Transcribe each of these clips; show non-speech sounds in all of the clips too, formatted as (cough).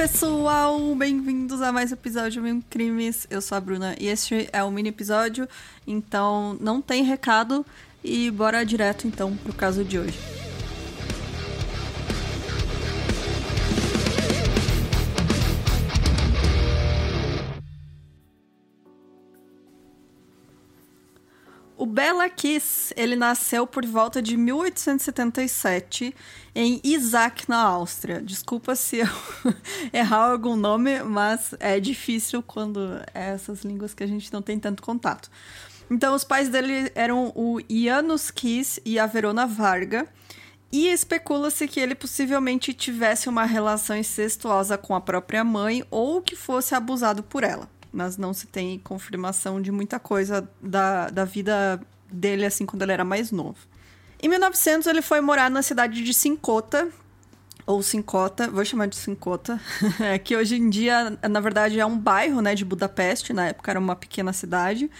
pessoal, bem-vindos a mais um episódio de Crimes. Eu sou a Bruna e este é um mini episódio, então não tem recado e bora direto então pro caso de hoje. O Bela Kiss, ele nasceu por volta de 1877 em Isaac, na Áustria. Desculpa se eu (laughs) errar algum nome, mas é difícil quando é essas línguas que a gente não tem tanto contato. Então, os pais dele eram o Janusz Kiss e a Verona Varga. E especula-se que ele possivelmente tivesse uma relação incestuosa com a própria mãe ou que fosse abusado por ela mas não se tem confirmação de muita coisa da, da vida dele, assim, quando ele era mais novo. Em 1900, ele foi morar na cidade de Sincota, ou Sincota, vou chamar de Sincota, (laughs) que hoje em dia, na verdade, é um bairro, né, de Budapeste, na época era uma pequena cidade.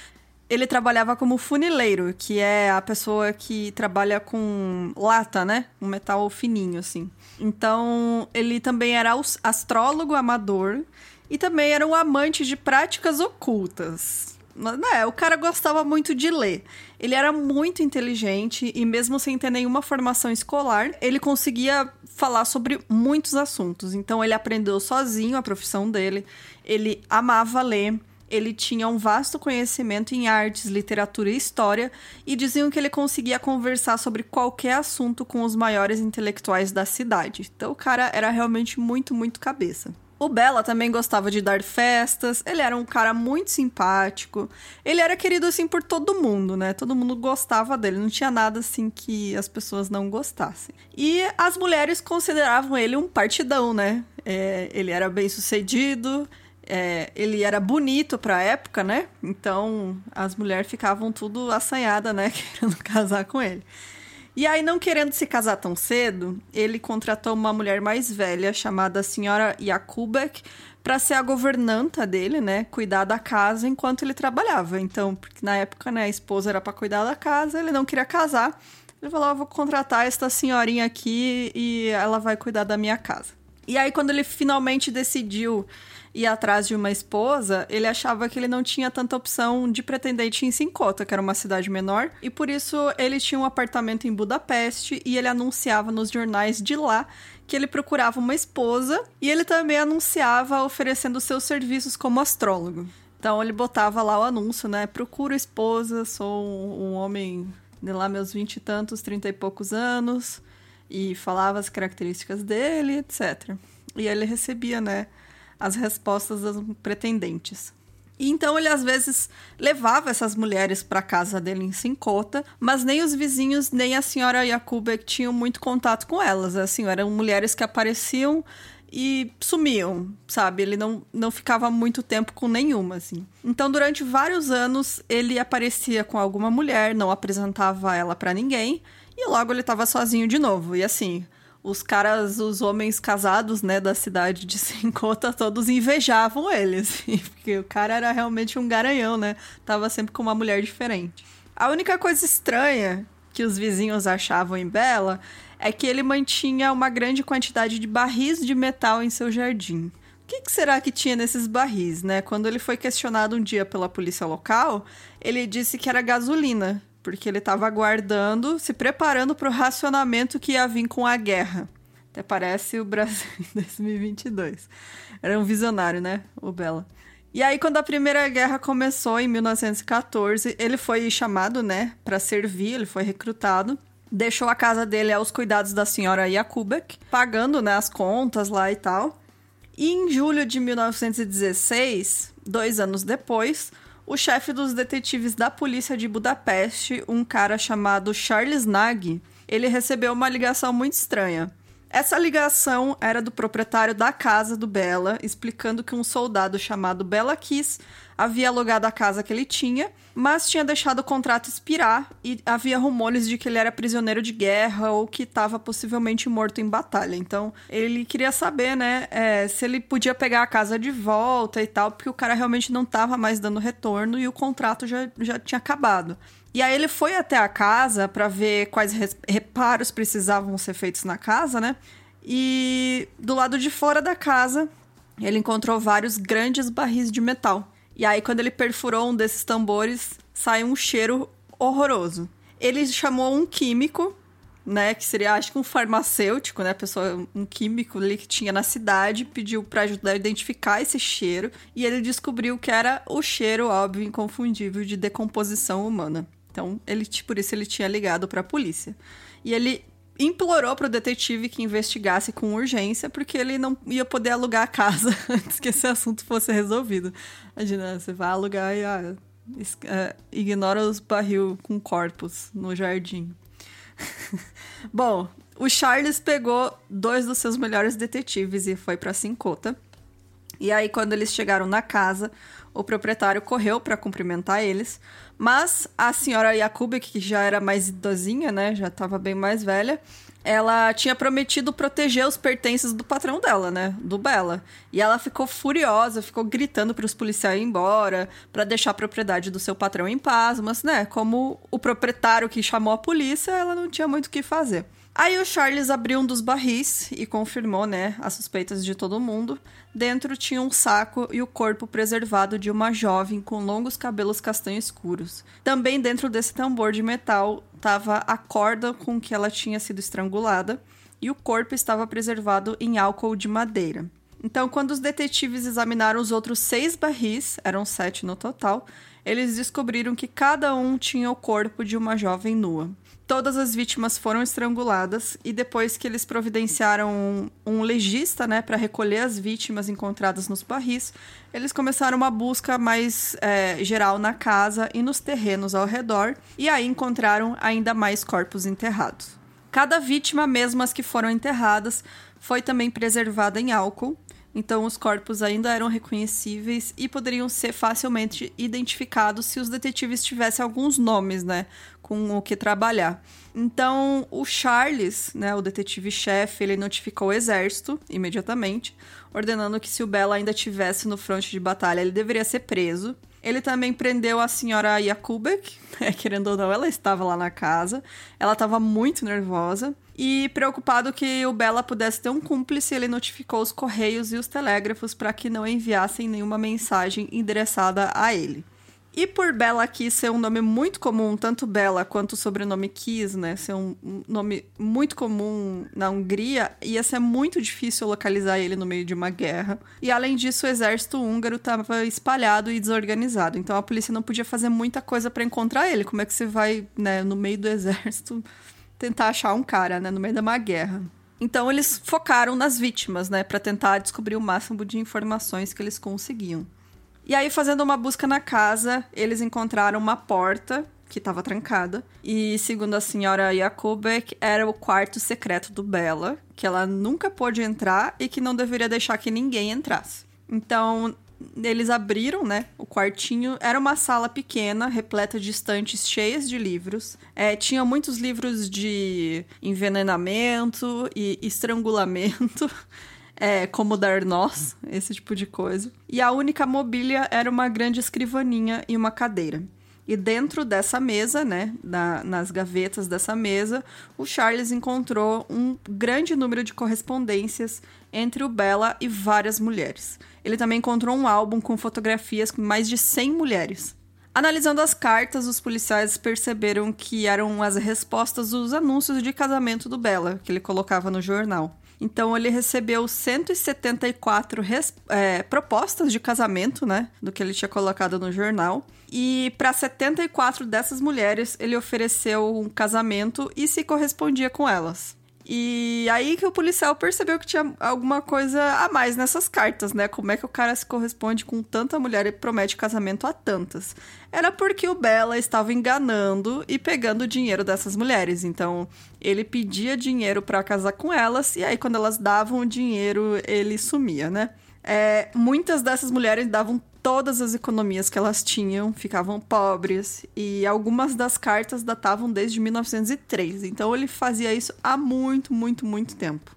Ele trabalhava como funileiro, que é a pessoa que trabalha com lata, né, um metal fininho, assim. Então, ele também era astrólogo amador e também era um amante de práticas ocultas. Né, o cara gostava muito de ler. Ele era muito inteligente e, mesmo sem ter nenhuma formação escolar, ele conseguia falar sobre muitos assuntos. Então, ele aprendeu sozinho a profissão dele, ele amava ler, ele tinha um vasto conhecimento em artes, literatura e história, e diziam que ele conseguia conversar sobre qualquer assunto com os maiores intelectuais da cidade. Então, o cara era realmente muito, muito cabeça. O Bella também gostava de dar festas, ele era um cara muito simpático. Ele era querido assim por todo mundo, né? Todo mundo gostava dele, não tinha nada assim que as pessoas não gostassem. E as mulheres consideravam ele um partidão, né? É, ele era bem sucedido, é, ele era bonito pra época, né? Então as mulheres ficavam tudo assanhadas, né? (laughs) Querendo casar com ele. E aí, não querendo se casar tão cedo, ele contratou uma mulher mais velha chamada Senhora Jakubek para ser a governanta dele, né? Cuidar da casa enquanto ele trabalhava. Então, porque na época, né, a esposa era para cuidar da casa, ele não queria casar. Ele falou: ah, vou contratar esta senhorinha aqui e ela vai cuidar da minha casa. E aí, quando ele finalmente decidiu ir atrás de uma esposa, ele achava que ele não tinha tanta opção de pretendente em Sincota, que era uma cidade menor, e por isso ele tinha um apartamento em Budapeste e ele anunciava nos jornais de lá que ele procurava uma esposa e ele também anunciava oferecendo seus serviços como astrólogo. Então ele botava lá o anúncio, né? Procuro esposa, sou um, um homem de lá meus vinte e tantos, trinta e poucos anos, e falava as características dele, etc. E ele recebia, né? as respostas das pretendentes. E então ele às vezes levava essas mulheres para casa dele em Sincota, mas nem os vizinhos nem a senhora Yakubek tinham muito contato com elas. Assim, eram mulheres que apareciam e sumiam, sabe? Ele não, não ficava muito tempo com nenhuma, assim. Então, durante vários anos, ele aparecia com alguma mulher, não apresentava ela para ninguém, e logo ele estava sozinho de novo. E assim, os caras, os homens casados, né, da cidade de (laughs) Sincota, todos invejavam ele, assim, (laughs) porque o cara era realmente um garanhão, né? Tava sempre com uma mulher diferente. A única coisa estranha que os vizinhos achavam em Bela é que ele mantinha uma grande quantidade de barris de metal em seu jardim. O que, que será que tinha nesses barris, né? Quando ele foi questionado um dia pela polícia local, ele disse que era gasolina, porque ele estava aguardando, se preparando para o racionamento que ia vir com a guerra. Até parece o Brasil em (laughs) 2022. Era um visionário, né, o Bela. E aí, quando a Primeira Guerra começou, em 1914, ele foi chamado, né, para servir, ele foi recrutado. Deixou a casa dele aos cuidados da senhora Jakubek, pagando, né, as contas lá e tal. E em julho de 1916, dois anos depois, o chefe dos detetives da polícia de Budapeste, um cara chamado Charles Nag, ele recebeu uma ligação muito estranha. Essa ligação era do proprietário da casa do Bela, explicando que um soldado chamado Bela Kiss havia alugado a casa que ele tinha, mas tinha deixado o contrato expirar e havia rumores de que ele era prisioneiro de guerra ou que estava possivelmente morto em batalha. Então ele queria saber, né, é, se ele podia pegar a casa de volta e tal, porque o cara realmente não estava mais dando retorno e o contrato já, já tinha acabado. E aí ele foi até a casa para ver quais reparos precisavam ser feitos na casa, né? E do lado de fora da casa ele encontrou vários grandes barris de metal. E aí, quando ele perfurou um desses tambores, saiu um cheiro horroroso. Ele chamou um químico, né, que seria acho que um farmacêutico, né, pessoa, um químico ali que tinha na cidade, pediu para ajudar a identificar esse cheiro e ele descobriu que era o cheiro óbvio inconfundível de decomposição humana. Então, ele por isso ele tinha ligado para a polícia. E ele implorou para o detetive que investigasse com urgência, porque ele não ia poder alugar a casa (laughs) antes que esse assunto fosse resolvido. Imagina, você vai alugar e ah, uh, ignora os barril com corpos no jardim. (laughs) Bom, o Charles pegou dois dos seus melhores detetives e foi para Cincota. E aí, quando eles chegaram na casa, o proprietário correu para cumprimentar eles, mas a senhora Jakubek, que já era mais idosinha, né, já estava bem mais velha, ela tinha prometido proteger os pertences do patrão dela, né, do Bela. E ela ficou furiosa, ficou gritando para os policiais ir embora, para deixar a propriedade do seu patrão em paz, mas, né, como o proprietário que chamou a polícia, ela não tinha muito o que fazer. Aí o Charles abriu um dos barris e confirmou, né, as suspeitas de todo mundo. Dentro tinha um saco e o corpo preservado de uma jovem com longos cabelos castanho escuros. Também dentro desse tambor de metal estava a corda com que ela tinha sido estrangulada e o corpo estava preservado em álcool de madeira. Então, quando os detetives examinaram os outros seis barris, eram sete no total, eles descobriram que cada um tinha o corpo de uma jovem nua. Todas as vítimas foram estranguladas e depois que eles providenciaram um, um legista, né, para recolher as vítimas encontradas nos barris, eles começaram uma busca mais é, geral na casa e nos terrenos ao redor e aí encontraram ainda mais corpos enterrados. Cada vítima, mesmo as que foram enterradas, foi também preservada em álcool então, os corpos ainda eram reconhecíveis e poderiam ser facilmente identificados se os detetives tivessem alguns nomes, né, com o que trabalhar. Então, o Charles, né, o detetive-chefe, ele notificou o exército imediatamente, ordenando que se o Bella ainda estivesse no fronte de batalha, ele deveria ser preso. Ele também prendeu a senhora Jakubek, né, (laughs) querendo ou não, ela estava lá na casa. Ela estava muito nervosa. E preocupado que o Bella pudesse ter um cúmplice, ele notificou os correios e os telégrafos para que não enviassem nenhuma mensagem endereçada a ele. E por Bela Kiss ser um nome muito comum, tanto Bela quanto o sobrenome Kiss, né? Ser um nome muito comum na Hungria, ia ser muito difícil localizar ele no meio de uma guerra. E além disso, o exército húngaro estava espalhado e desorganizado. Então a polícia não podia fazer muita coisa para encontrar ele. Como é que você vai, né, no meio do (laughs) exército, tentar achar um cara, né, no meio de uma guerra? Então eles focaram nas vítimas, né, para tentar descobrir o máximo de informações que eles conseguiam. E aí, fazendo uma busca na casa, eles encontraram uma porta que estava trancada. E, segundo a senhora Jakubek, era o quarto secreto do Bella, que ela nunca pôde entrar e que não deveria deixar que ninguém entrasse. Então, eles abriram, né, o quartinho. Era uma sala pequena, repleta de estantes cheias de livros. É, tinha muitos livros de envenenamento e estrangulamento. (laughs) é, como dar nós, esse tipo de coisa. E a única mobília era uma grande escrivaninha e uma cadeira. E dentro dessa mesa, né, na, nas gavetas dessa mesa, o Charles encontrou um grande número de correspondências entre o Bella e várias mulheres. Ele também encontrou um álbum com fotografias com mais de 100 mulheres. Analisando as cartas, os policiais perceberam que eram as respostas dos anúncios de casamento do Bella, que ele colocava no jornal. Então ele recebeu 174 res, é, propostas de casamento, né? Do que ele tinha colocado no jornal. E para 74 dessas mulheres, ele ofereceu um casamento e se correspondia com elas. E aí que o policial percebeu que tinha alguma coisa a mais nessas cartas, né? Como é que o cara se corresponde com tanta mulher e promete casamento a tantas? Era porque o Bella estava enganando e pegando o dinheiro dessas mulheres. Então, ele pedia dinheiro para casar com elas e aí quando elas davam o dinheiro, ele sumia, né? É, muitas dessas mulheres davam todas as economias que elas tinham, ficavam pobres, e algumas das cartas datavam desde 1903. Então ele fazia isso há muito, muito, muito tempo.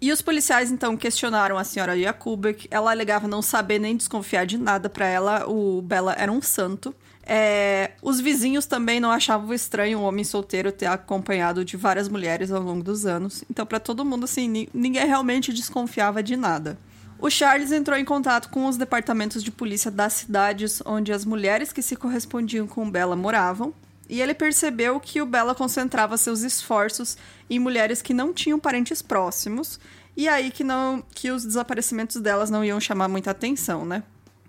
E os policiais então questionaram a senhora Jakubek. Ela alegava não saber nem desconfiar de nada. Para ela, o Bela era um santo. É, os vizinhos também não achavam estranho um homem solteiro ter acompanhado de várias mulheres ao longo dos anos. Então, para todo mundo, assim, ninguém realmente desconfiava de nada. O Charles entrou em contato com os departamentos de polícia das cidades onde as mulheres que se correspondiam com Bella moravam, e ele percebeu que o Bella concentrava seus esforços em mulheres que não tinham parentes próximos, e aí que não que os desaparecimentos delas não iam chamar muita atenção, né?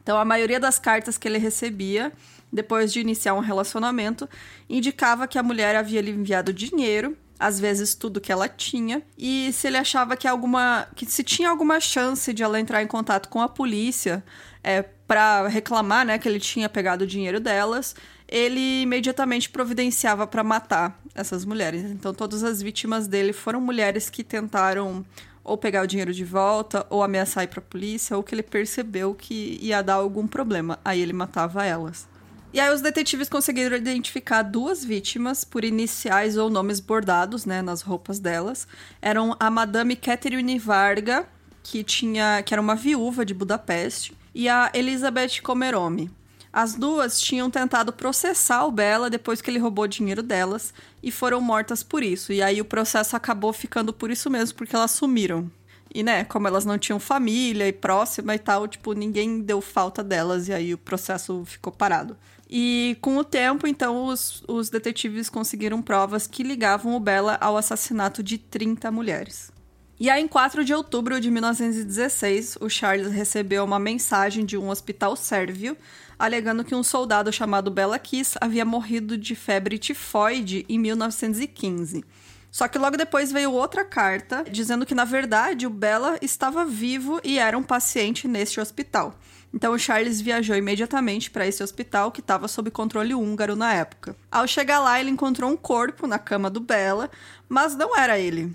Então a maioria das cartas que ele recebia depois de iniciar um relacionamento indicava que a mulher havia lhe enviado dinheiro às vezes tudo que ela tinha. E se ele achava que alguma que se tinha alguma chance de ela entrar em contato com a polícia é, para reclamar né que ele tinha pegado o dinheiro delas ele imediatamente providenciava para matar essas mulheres. Então todas as vítimas dele foram mulheres que tentaram ou pegar o dinheiro de volta ou ameaçar ir para a polícia ou que ele percebeu que ia dar algum problema. Aí ele matava elas e aí os detetives conseguiram identificar duas vítimas por iniciais ou nomes bordados, né, nas roupas delas. Eram a Madame Catherine Varga, que tinha, que era uma viúva de Budapeste, e a Elizabeth Comerome. As duas tinham tentado processar o Bella depois que ele roubou dinheiro delas e foram mortas por isso. E aí o processo acabou ficando por isso mesmo, porque elas sumiram. E, né, como elas não tinham família e próxima e tal, tipo, ninguém deu falta delas e aí o processo ficou parado. E com o tempo, então, os, os detetives conseguiram provas que ligavam o Bella ao assassinato de 30 mulheres. E aí, em 4 de outubro de 1916, o Charles recebeu uma mensagem de um hospital sérvio alegando que um soldado chamado Bela Kiss havia morrido de febre tifoide em 1915. Só que logo depois veio outra carta dizendo que, na verdade, o Bella estava vivo e era um paciente neste hospital. Então Charles viajou imediatamente para esse hospital que estava sob controle húngaro na época. Ao chegar lá, ele encontrou um corpo na cama do Bella, mas não era ele.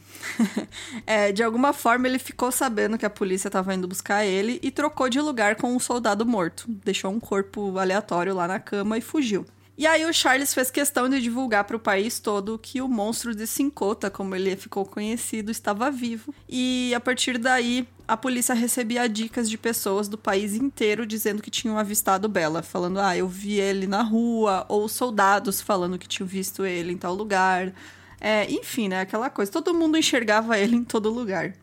(laughs) é, de alguma forma, ele ficou sabendo que a polícia estava indo buscar ele e trocou de lugar com um soldado morto. Deixou um corpo aleatório lá na cama e fugiu. E aí o Charles fez questão de divulgar para o país todo que o monstro de Sincota, como ele ficou conhecido, estava vivo. E a partir daí, a polícia recebia dicas de pessoas do país inteiro dizendo que tinham avistado Bela, falando: "Ah, eu vi ele na rua", ou soldados falando que tinham visto ele em tal lugar. É, enfim, né, aquela coisa. Todo mundo enxergava ele em todo lugar.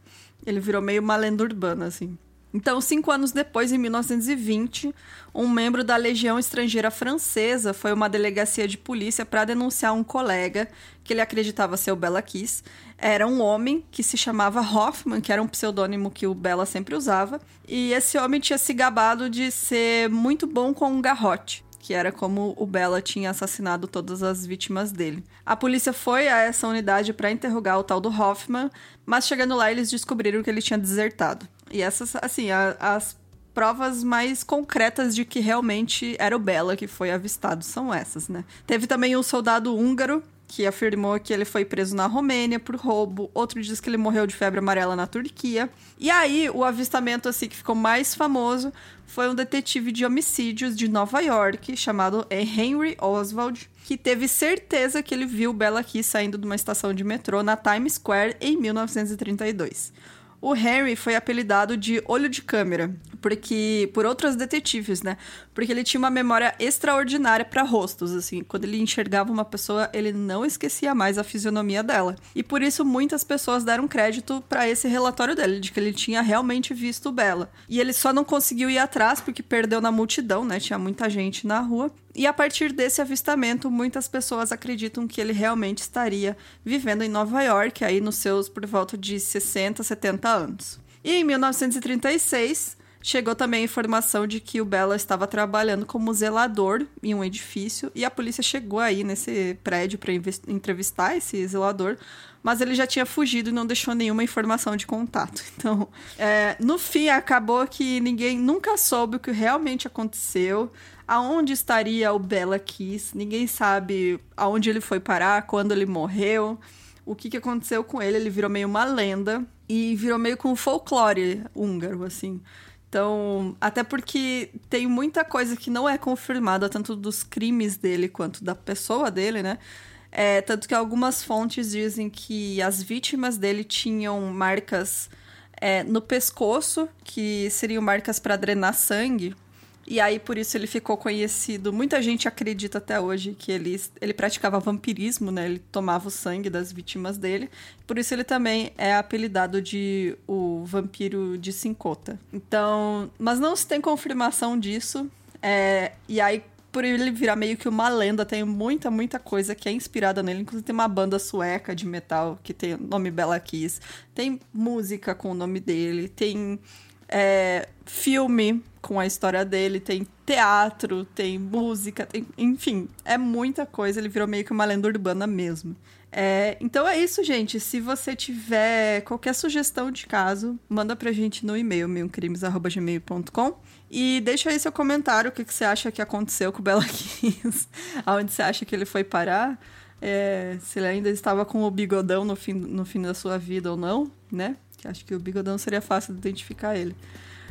Ele virou meio uma lenda urbana assim. Então, cinco anos depois, em 1920, um membro da Legião Estrangeira Francesa foi a uma delegacia de polícia para denunciar um colega que ele acreditava ser o Bela Kiss. Era um homem que se chamava Hoffman, que era um pseudônimo que o Bela sempre usava. E esse homem tinha se gabado de ser muito bom com um garrote que era como o Bella tinha assassinado todas as vítimas dele. A polícia foi a essa unidade para interrogar o tal do Hoffman, mas chegando lá eles descobriram que ele tinha desertado. E essas, assim, a, as provas mais concretas de que realmente era o Bella que foi avistado são essas, né? Teve também um soldado húngaro que afirmou que ele foi preso na Romênia por roubo, outro diz que ele morreu de febre amarela na Turquia. E aí, o avistamento assim que ficou mais famoso foi um detetive de homicídios de Nova York chamado Henry Oswald, que teve certeza que ele viu Bella aqui saindo de uma estação de metrô na Times Square em 1932. O Henry foi apelidado de olho de câmera, porque por outros detetives, né? Porque ele tinha uma memória extraordinária para rostos, assim. Quando ele enxergava uma pessoa, ele não esquecia mais a fisionomia dela. E por isso muitas pessoas deram crédito para esse relatório dele, de que ele tinha realmente visto Bela. E ele só não conseguiu ir atrás porque perdeu na multidão, né? Tinha muita gente na rua. E a partir desse avistamento, muitas pessoas acreditam que ele realmente estaria vivendo em Nova York, aí nos seus por volta de 60, 70 anos. E em 1936, chegou também a informação de que o Bella estava trabalhando como zelador em um edifício e a polícia chegou aí nesse prédio para entrevistar esse zelador, mas ele já tinha fugido e não deixou nenhuma informação de contato. (laughs) Então, é, no fim, acabou que ninguém nunca soube o que realmente aconteceu aonde estaria o Bela Kiss. Ninguém sabe aonde ele foi parar, quando ele morreu, o que, que aconteceu com ele. Ele virou meio uma lenda e virou meio com folclore húngaro, assim. Então, até porque tem muita coisa que não é confirmada, tanto dos crimes dele quanto da pessoa dele, né? É, tanto que algumas fontes dizem que as vítimas dele tinham marcas é, no pescoço, que seriam marcas para drenar sangue, E aí, por isso, ele ficou conhecido. Muita gente acredita até hoje que ele, ele praticava vampirismo, né? Ele tomava o sangue das vítimas dele. Por isso, ele também é apelidado de o vampiro de Sincota. Então, mas não se tem confirmação disso. É, e aí, por ele virar meio que uma lenda, tem muita, muita coisa que é inspirada nele. Inclusive, tem uma banda sueca de metal que tem o nome Bela Kiss. Tem música com o nome dele. Tem é, filme com a história dele, tem teatro, tem música, tem, enfim, é muita coisa. Ele virou meio que uma lenda urbana mesmo. É, então é isso, gente. Se você tiver qualquer sugestão de caso, manda pra gente no e-mail, meiocrimes.gmail.com e deixa aí seu comentário, o que, que você acha que aconteceu com o Bela (laughs) Kiss, aonde você acha que ele foi parar, é, se ele ainda estava com o bigodão no fim, no fim da sua vida ou não, né? Que acho que o bigodão seria fácil de identificar ele.